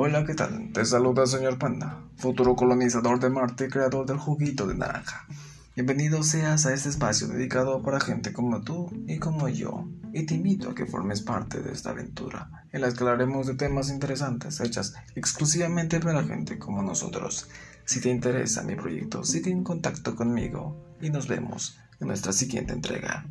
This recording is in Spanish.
Hola, ¿qué tal? Te saluda el señor Panda, futuro colonizador de Marte y creador del juguito de naranja. Bienvenido seas a este espacio dedicado para gente como tú y como yo, y te invito a que formes parte de esta aventura, en la que hablaremos de temas interesantes hechas exclusivamente para gente como nosotros. Si te interesa mi proyecto, sigue en contacto conmigo y nos vemos en nuestra siguiente entrega.